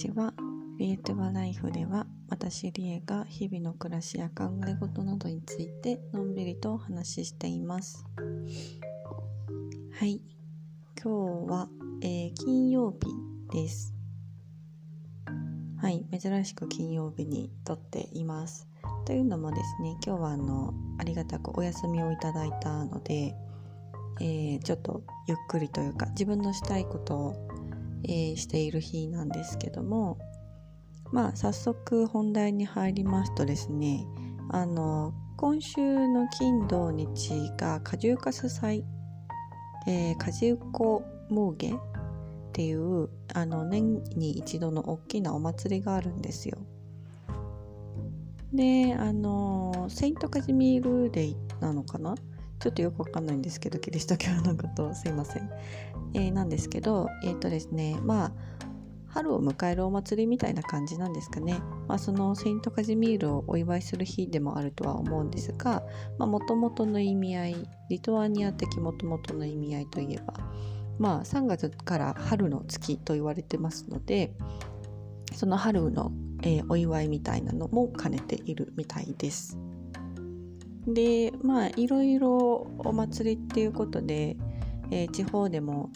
ちは。リエトバライフでは私リエが日々の暮らしや考え事などについてのんびりとお話ししています。はい、今日は、えー金曜日です。はい、珍しく金曜日に撮っています。というのもですね、今日はあのありがたくお休みをいただいたので、えーちょっとゆっくりというか自分のしたいことを、えーしている日なんですけどもまあ早速本題に入りますとですねあの今週の金土日が果樹かす祭、えー、果樹湖モーゲっていうあの年に一度の大きなお祭りがあるんですよ。であのセイントカジミールデイなのかな？ちょっとよくわかんないんですけどキリスト教のことすいません、えーなんですけどえっ、とですねまあ春を迎えるお祭りみたいな感じなんですかね、まあ、そのセイントカジミールをお祝いする日でもあるとは思うんですがもともとの意味合いリトアニア的もともとの意味合いといえばまあ3月から春の月と言われてますのでその春の、えーお祝いみたいなのも兼ねているみたいです。でまあいろいろお祭りっていうことで、えー地方でも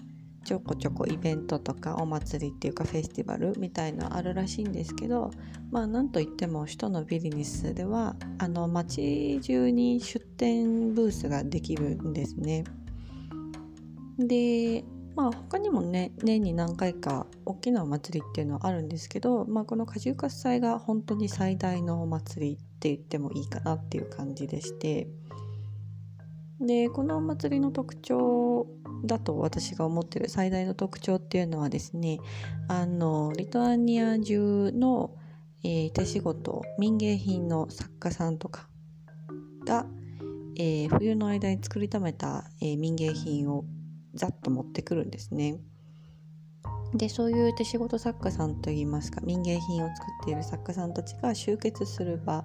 ちょこちょこイベントとかお祭りっていうかフェスティバルみたいなあるらしいんですけどまあなんといっても首都のビリニスではあの街中に出店ブースができるんですね。でまあ他にもね年に何回か大きなお祭りっていうのはあるんですけど、まあ、この果樹活祭が本当に最大のお祭りって言ってもいいかなっていう感じでしてでこのお祭りの特徴だと私が思ってる最大の特徴っていうのはですねあのリトアニア中の、えー手仕事民芸品の作家さんとかが、えー冬の間に作りためた、えー民芸品をざっと持ってくるんですね。でそういう手仕事作家さんといいますか民芸品を作っている作家さんたちが集結する場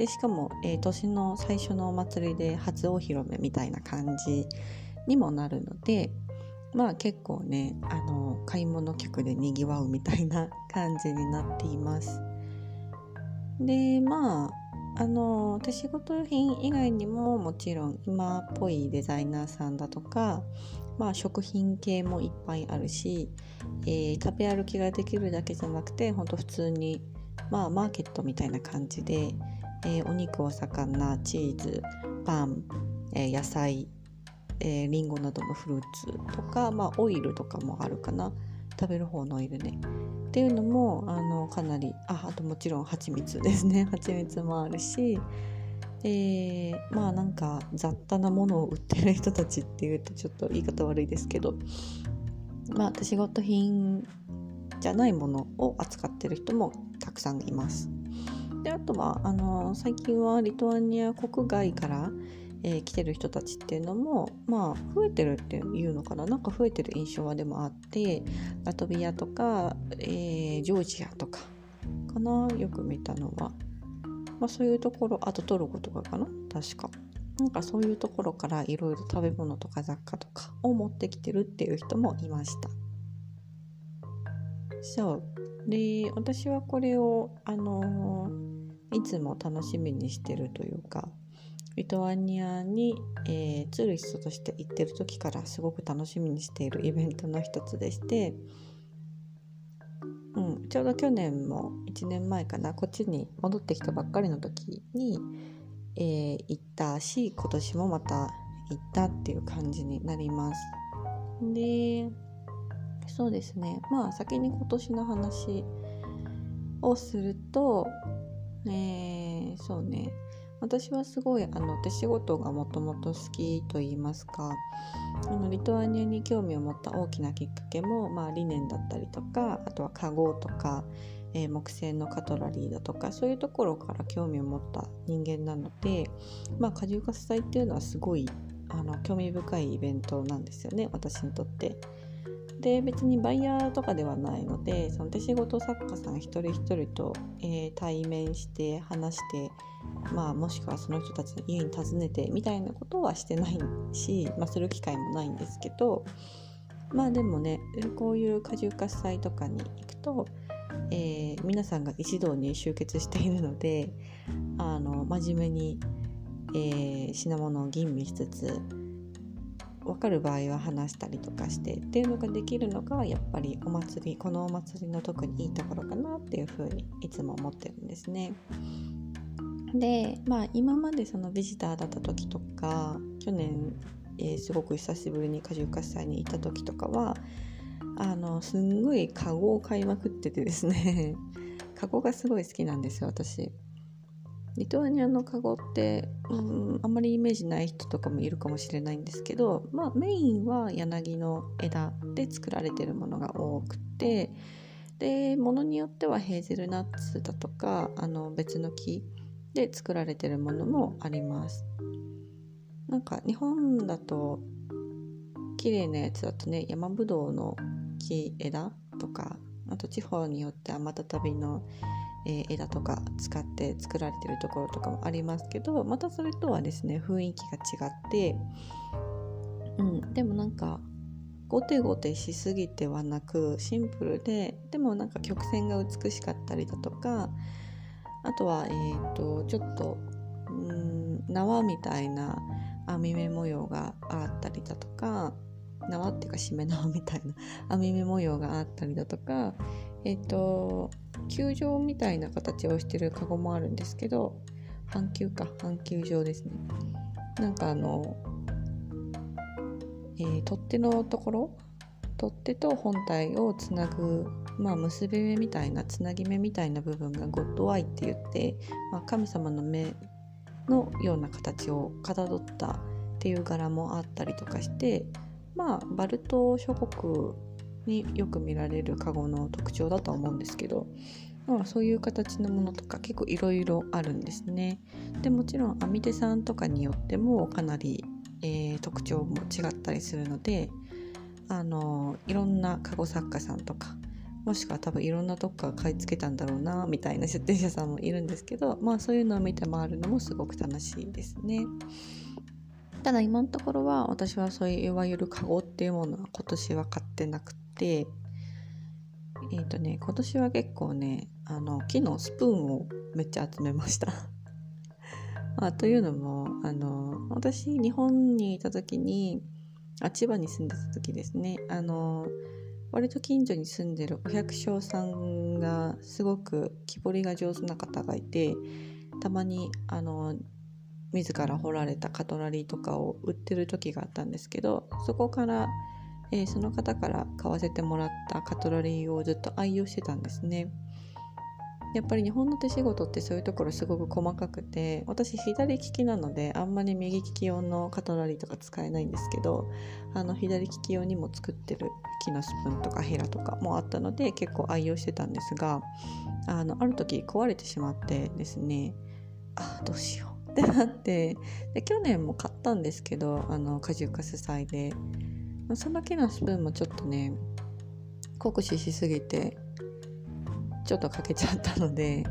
でしかも、えー年の最初のお祭りで初お披露目みたいな感じにもなるのでまあ結構ねあの買い物客でにぎわうみたいな感じになっています。でまああの手仕事品以外にももちろん今っぽいデザイナーさんだとか、まあ、食品系もいっぱいあるし、えー食べ歩きができるだけじゃなくてほんと普通に、まあ、マーケットみたいな感じで、えーお肉お魚チーズパン、えー野菜、えーリンゴなどのフルーツとか、まあ、オイルとかもあるかな。食べる方のオイルね。っていうのもあのかなりああともちろん蜂蜜ですね。蜂蜜もあるしえーまあなんか雑多なものを売ってる人たちっていうとちょっと言い方悪いですけどまあ手仕事品じゃないものを扱ってる人もたくさんいます。であとはあの最近はリトアニア国外から、えー来てる人たちっていうのもまあ増えてるっていうのかな？なんか増えてる印象はでもあってラトビアとか、えージョージアとかかな？よく見たのは、まあ、そういうところあとトルコとかかな？確か。なんかそういうところからいろいろ食べ物とか雑貨とかを持ってきてるっていう人もいました。そう。で私はこれをあのーいつも楽しみにしてるというかリトアニアに、えーツーリストとして行ってる時からすごく楽しみにしているイベントの一つでして、うん、ちょうど去年も1年前かなこっちに戻ってきたばっかりの時に、えー行ったし今年もまた行ったっていう感じになります。でそうですねまあ先に今年の話をするとえーそうね私はすごいあの手仕事がもともと好きと言いますかあのリトアニアに興味を持った大きなきっかけも、まあ、理念だったりとかあとはカゴとか、えー木製のカトラリーだとかそういうところから興味を持った人間なので、まあ、果汁活祭っていうのはすごいあの興味深いイベントなんですよね私にとって。で別にバイヤーとかではないのでその手仕事作家さん一人一人と、えー対面して話して、まあ、もしくはその人たちの家に訪ねてみたいなことはしてないし、まあ、する機会もないんですけどまあでもねこういう果樹活祭とかに行くと、えー、皆さんが一堂に集結しているのであの真面目に、えー、品物を吟味しつつ分かる場合は話したりとかしてっていうのができるのがやっぱりお祭りこのお祭りの特にいいところかなっていうふうにいつも思ってるんですね。でまあ今までそのビジターだった時とか去年、えー、すごく久しぶりに果汁喝采に行った時とかはあのすんごいカゴを買いまくっててですね カゴがすごい好きなんですよ私。リトアニアのカゴって、うん、あんまりイメージない人とかもいるかもしれないんですけど、まあ、メインは柳の枝で作られてるものが多くてでものによってはヘーゼルナッツだとかあの別の木で作られてるものもあります。なんか日本だと綺麗なやつだとね山ぶどうの木枝とかあと地方によってはまたたびの、えー、枝とか使って作られてるところとかもありますけどまたそれとはですね雰囲気が違ってうんでもなんかゴテゴテしすぎてはなくシンプルででもなんか曲線が美しかったりだとかあとは、えーと、ちょっとうん縄みたいな編み目模様があったりだとか縄っていうかしめ縄みたいな編み目模様があったりだとかえっ、と球状みたいな形をしてるカゴもあるんですけど半球か半球状ですね。なんかあの、えー、取っ手のところ取っ手と本体をつなぐまあ、結び目みたいなつなぎ目みたいな部分がゴッドアイって言って、まあ、神様の目のような形をかたどったっていう柄もあったりとかしてまあバルト諸国によく見られるカゴの特徴だとは思うんですけど、まあ、そういう形のものとか結構いろいろあるんですね。でもちろん編み手さんとかによってもかなり、えー、特徴も違ったりするのであのいろんなカゴ作家さんとかもしくは多分いろんなとこから買い付けたんだろうなみたいな出店者さんもいるんですけどまあそういうのを見て回るのもすごく楽しいですね。ただ今のところは私はそういういわゆるカゴっていうものは今年は買ってなくてえっ、ー、とね今年は結構ねあの木のスプーンをめっちゃ集めました。まあ、というのもあの私日本にいた時にあ千葉に住んでた時ですね。あの割と近所に住んでるお百姓さんがすごく木彫りが上手な方がいてたまにあの自ら彫られたカトラリーとかを売ってる時があったんですけどそこから、えー、その方から買わせてもらったカトラリーをずっと愛用してたんですね。やっぱり日本の手仕事ってそういうところすごく細かくて私左利きなのであんまり右利き用のカトラリーとか使えないんですけどあの左利き用にも作ってる木のスプーンとかヘラとかもあったので結構愛用してたんですがあのある時壊れてしまってですねあどうしようってなってで去年も買ったんですけどあの果汁かす祭でその木のスプーンもちょっとね酷使しすぎてちょっと欠けちゃったので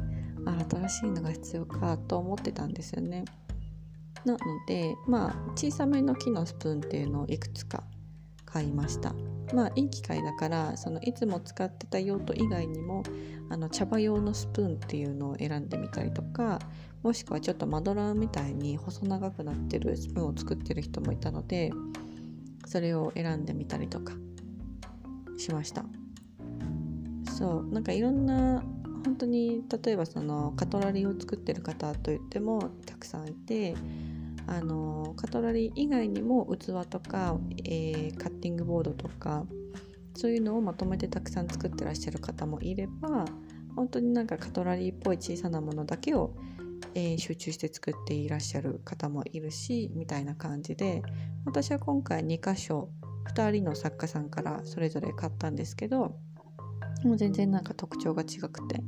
あ新しいのが必要かと思ってたんですよね。なのでまあ小さめの木のスプーンっていうのをいくつか買いました。まあいい機会だからそのいつも使ってた用途以外にもあの茶葉用のスプーンっていうのを選んでみたりとかもしくはちょっとマドラーみたいに細長くなってるスプーンを作ってる人もいたのでそれを選んでみたりとかしました。そうなんかいろんな本当に例えばそのカトラリーを作ってる方といってもたくさんいてあのカトラリー以外にも器とか、えー、カッティングボードとかそういうのをまとめてたくさん作ってらっしゃる方もいれば本当になんかカトラリーっぽい小さなものだけを、えー、集中して作っていらっしゃる方もいるしみたいな感じで私は今回2箇所2人の作家さんからそれぞれ買ったんですけどもう全然なんか特徴が違くて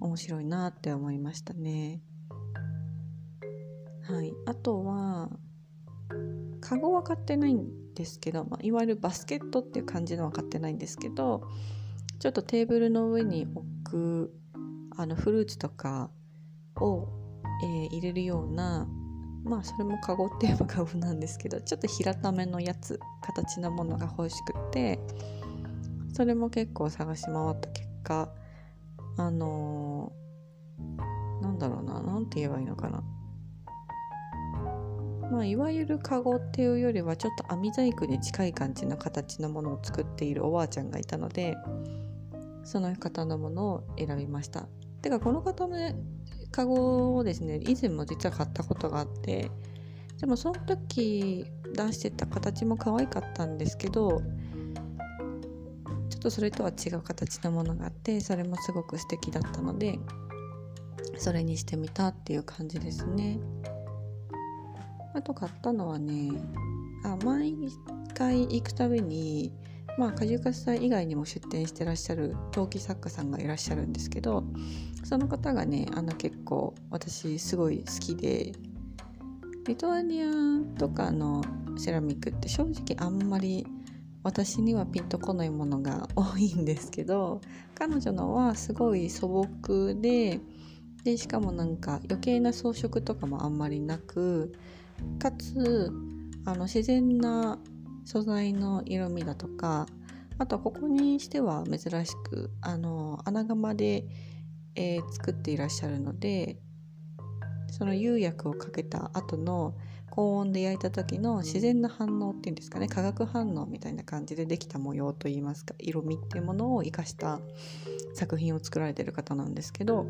面白いなって思いましたね。はい、あとはカゴは買ってないんですけど、まあ、いわゆるバスケットっていう感じのは買ってないんですけどちょっとテーブルの上に置くあのフルーツとかを、えー、入れるようなまあそれもカゴって言えばカゴなんですけどちょっと平ためのやつ形のものが欲しくてそれも結構探し回った結果あのー、なんだろうな何て言えばいいのかな。まあ、いわゆるカゴっていうよりはちょっと網細工に近い感じの形のものを作っているおばあちゃんがいたのでその方のものを選びました。てかこの方の、カゴをですね以前も実は買ったことがあってでもその時出してた形も可愛かったんですけどちょっとそれとは違う形のものがあってそれもすごく素敵だったのでそれにしてみたっていう感じですね。あと買ったのはねあ毎回行くたびにまあ果樹活祭以外にも出店してらっしゃる陶器作家さんがいらっしゃるんですけどその方がねあの結構私すごい好きでリトアニアとかのセラミックって正直あんまり私にはピンとこないものが多いんですけど彼女のはすごい素朴ででしかもなんか余計な装飾とかもあんまりなくかつあの自然な素材の色味だとかあとここにしては珍しくあの穴窯で、えー、作っていらっしゃるのでその釉薬をかけた後の高温で焼いた時の自然な反応っていうんですかね化学反応みたいな感じでできた模様といいますか色味っていうものを生かした作品を作られてる方なんですけど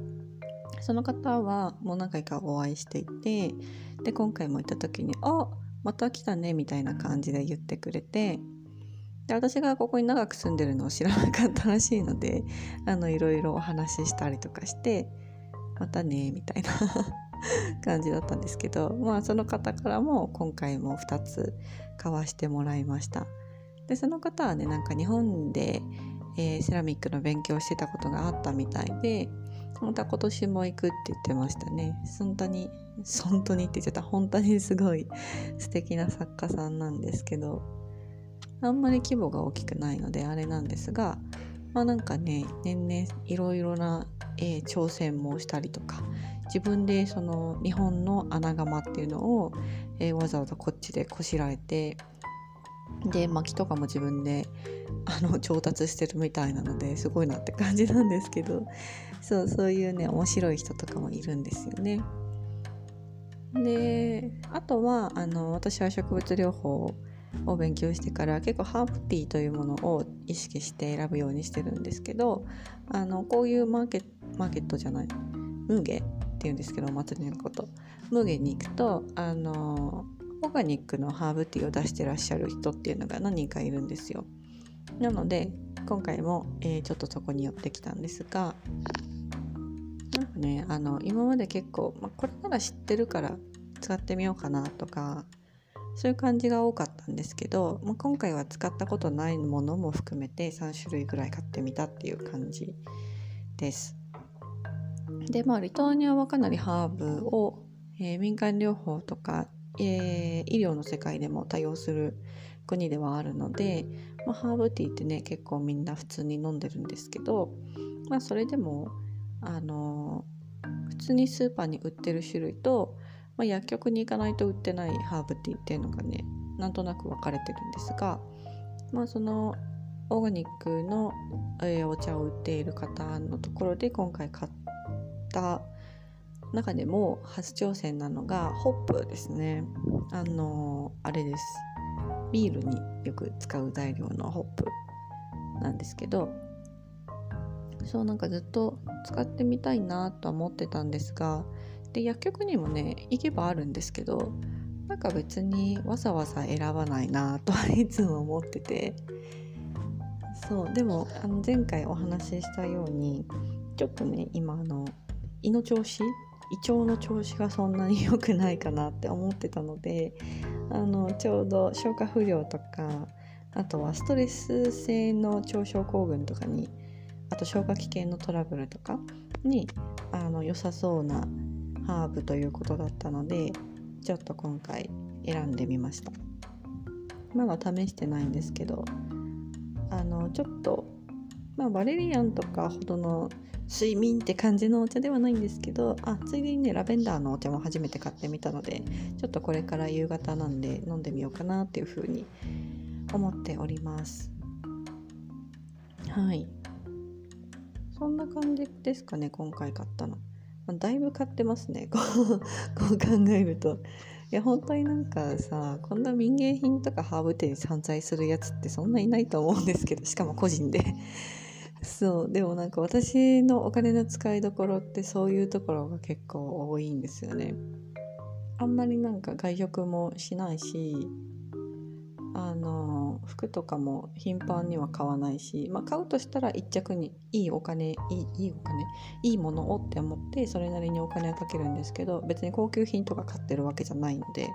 その方はもう何回かお会いしていてで今回も行った時に「あまた来たね」みたいな感じで言ってくれてで私がここに長く住んでるのを知らなかったらしいのであのいろいろお話ししたりとかして「またね」みたいな 感じだったんですけどまあその方からも今回も2つ買わしてもらいました。でその方はねなんか日本で、えー、セラミックの勉強してたことがあったみたいでまた今年も行くって言ってましたね。本当に本当にって言っちゃった。本当にすごい素敵な作家さんなんですけど。あんまり規模が大きくないのであれなんですがまあなんかね年々いろいろな、えー、挑戦もしたりとか自分でその日本の穴窯っていうのを、えー、わざわざこっちでこしらえてで薪とかも自分であの調達してるみたいなのですごいなって感じなんですけどそうそういうね面白い人とかもいるんですよね。であとはあの私は植物療法を勉強してから結構ハーブティーというものを意識して選ぶようにしてるんですけどあのこういうマーケマーケットじゃないムーゲっていうんですけどお祭りのこと。ムーゲに行くとあのオーガニックのハーブティーを出してらっしゃる人っていうのが何人かいるんですよ。なので今回も、えー、ちょっとそこに寄ってきたんですがなんかねあの今まで結構、まあ、これなら知ってるから使ってみようかなとかそういう感じが多かったんですけど、まあ、今回は使ったことないものも含めて3種類ぐらい買ってみたっていう感じです。でまあリトアニアはかなりハーブを、えー、民間療法とか、えー、医療の世界でも多用する国ではあるので、まあ、ハーブティーってね結構みんな普通に飲んでるんですけど、まあ、それでもあの普通にスーパーに売ってる種類と、まあ、薬局に行かないと売ってないハーブティーっていうのがねなんとなく分かれてるんですが、まあ、そのオーガニックの、えー、お茶を売っている方のところで今回買った中でも初挑戦なのがホップですね。あのあれです。ビールによく使う材料のホップなんですけどそうなんかずっと使ってみたいなとは思ってたんですがで薬局にもね行けばあるんですけどなんか別にわざわざ選ばないなとは いつも思ってて。そうでもあの前回お話ししたようにちょっとね今あの胃の調子胃腸の調子がそんなに良くないかなって思ってたのであのちょうど消化不良とかあとはストレス性の腸症候群とかにあと消化器系のトラブルとかにあの良さそうなハーブということだったのでちょっと今回選んでみました。まだ試してないんですけどあのちょっとまあバレリアンとかほどの睡眠って感じのお茶ではないんですけどあついでにねラベンダーのお茶も初めて買ってみたのでちょっとこれから夕方なんで飲んでみようかなっていうふうに思っております。はい。そんな感じですかね今回買ったの、だいぶ買ってますね。こう こう考えると。いや本当になんかさこんな民芸品とかハーブ店に散財するやつってそんないないと思うんですけどしかも個人で。そうでもなんか私のお金の使いどころってそういうところが結構多いんですよね。あんまりなんか外食もしないしあの服とかも頻繁には買わないし、まあ、買うとしたら1着にいいお金いいいいお金いいものをって思ってそれなりにお金をかけるんですけど別に高級品とか買ってるわけじゃないので。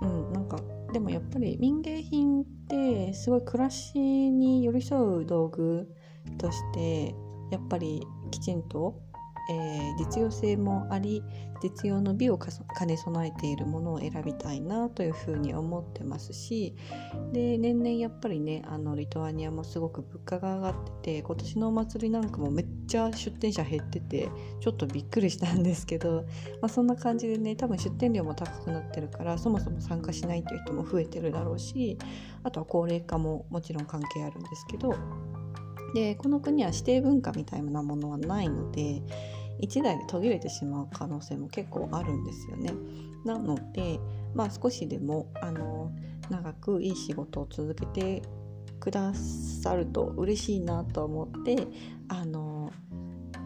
うんなんかでもやっぱり民芸品ってすごい暮らしに寄り添う道具としてやっぱりきちんとえー、実用性もあり実用の美を兼ね備えているものを選びたいなというふうに思ってますしで年々やっぱりねあのリトアニアもすごく物価が上がってて今年のお祭りなんかもめっちゃ出店者減っててちょっとびっくりしたんですけど、まあ、そんな感じでね多分出店料も高くなってるからそもそも参加しないという人も増えてるだろうしあとは高齢化ももちろん関係あるんですけどでこの国は指定文化みたいなものはないので1台で途切れてしまう可能性も結構あるんですよね。なので、まあ、少しでもあの長くいい仕事を続けてくださると嬉しいなと思ってあの、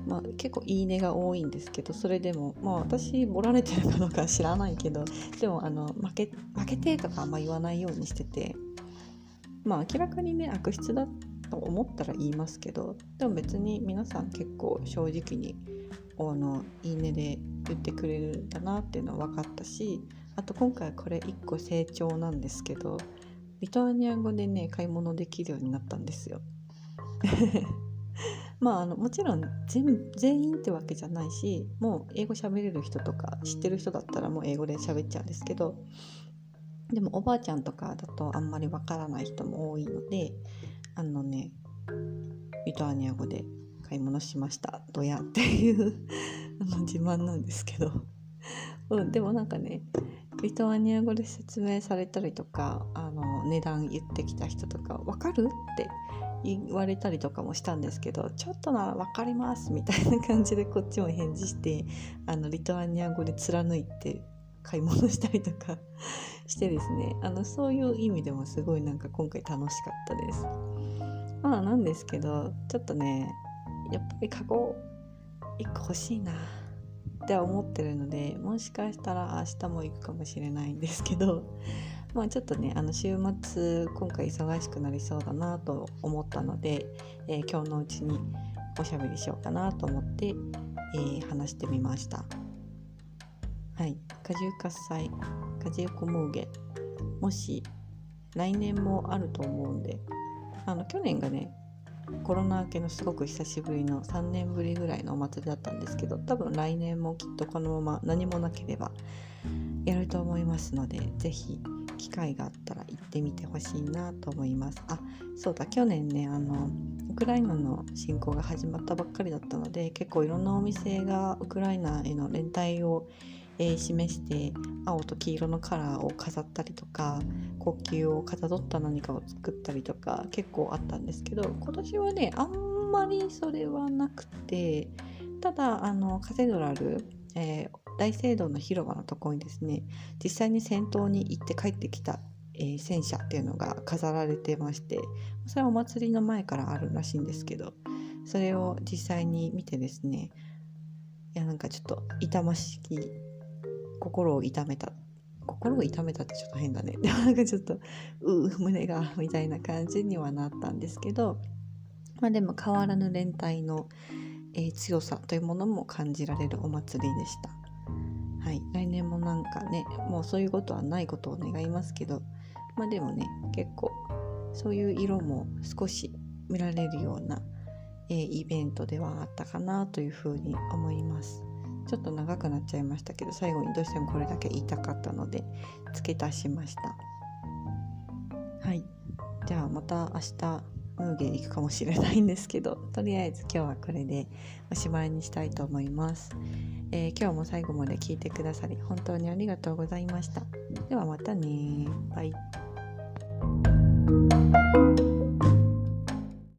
まあ、結構いいねが多いんですけどそれでも、まあ、私ボられてるかどうか知らないけどでもあの負け負けてとかあんま言わないようにしてて。まあ明らかにね悪質だと思ったら言いますけどでも別に皆さん結構正直にあのいいねで言ってくれるんだなっていうのは分かったしあと今回これ1個成長なんですけどリトアニア語でね買い物できるようになったんですよ。まああのもちろん全全員ってわけじゃないしもう英語喋れる人とか知ってる人だったらもう英語で喋っちゃうんですけどでもおばあちゃんとかだとあんまりわからない人も多いのであのねリトアニア語で買い物しましたどや っていうあの自慢なんですけど、うん、でもなんかねリトアニア語で説明されたりとかあの値段言ってきた人とか「分かる?」って言われたりとかもしたんですけどちょっとなら分かりますみたいな感じでこっちも返事してあのリトアニア語で貫いて買い物したりとか してですねあのそういう意味でもすごいなんか今回楽しかったです。まあなんですけどちょっとねやっぱりカゴ1個欲しいなって思ってるのでもしかしたら明日も行くかもしれないんですけど まあちょっとねあの週末今回忙しくなりそうだなと思ったので、えー、今日のうちにおしゃべりしようかなと思って、えー、話してみました。はい、果汁喝采果汁コムーゲもし来年もあると思うんであの去年がねコロナ明けのすごく久しぶりの3年ぶりぐらいのお祭りだったんですけど多分来年もきっとこのまま何もなければやると思いますので是非機会があったら行ってみてほしいなと思います。あそうだ去年ねあのウクライナの侵攻が始まったばっかりだったので結構いろんなお店がウクライナへの連帯をえー、示して青と黄色のカラーを飾ったりとか国旗をかたどった何かを作ったりとか結構あったんですけど今年はねあんまりそれはなくてただあのカテドラル、えー、大聖堂の広場のところにですね実際に戦闘に行って帰ってきた、えー、戦車っていうのが飾られてましてそれはお祭りの前からあるらしいんですけどそれを実際に見てですねいやなんかちょっと痛ましき心を痛めた心を痛めたってちょっと変だね なんかちょっとうう胸がみたいな感じにはなったんですけどまあでも変わらぬ連帯の、えー、強さというものも感じられるお祭りでした。はい、来年もなんかねもうそういうことはないことを願いますけどまあでもね結構そういう色も少し見られるような、えー、イベントではあったかなというふうに思います。ちょっと長くなっちゃいましたけど最後にどうしてもこれだけ言いたかったので付け足しました。はい。じゃあまた明日ムーゲ行くかもしれないんですけどとりあえず今日はこれでおしまいにしたいと思います、えー、今日も最後まで聞いてくださり本当にありがとうございました。ではまたねバイ。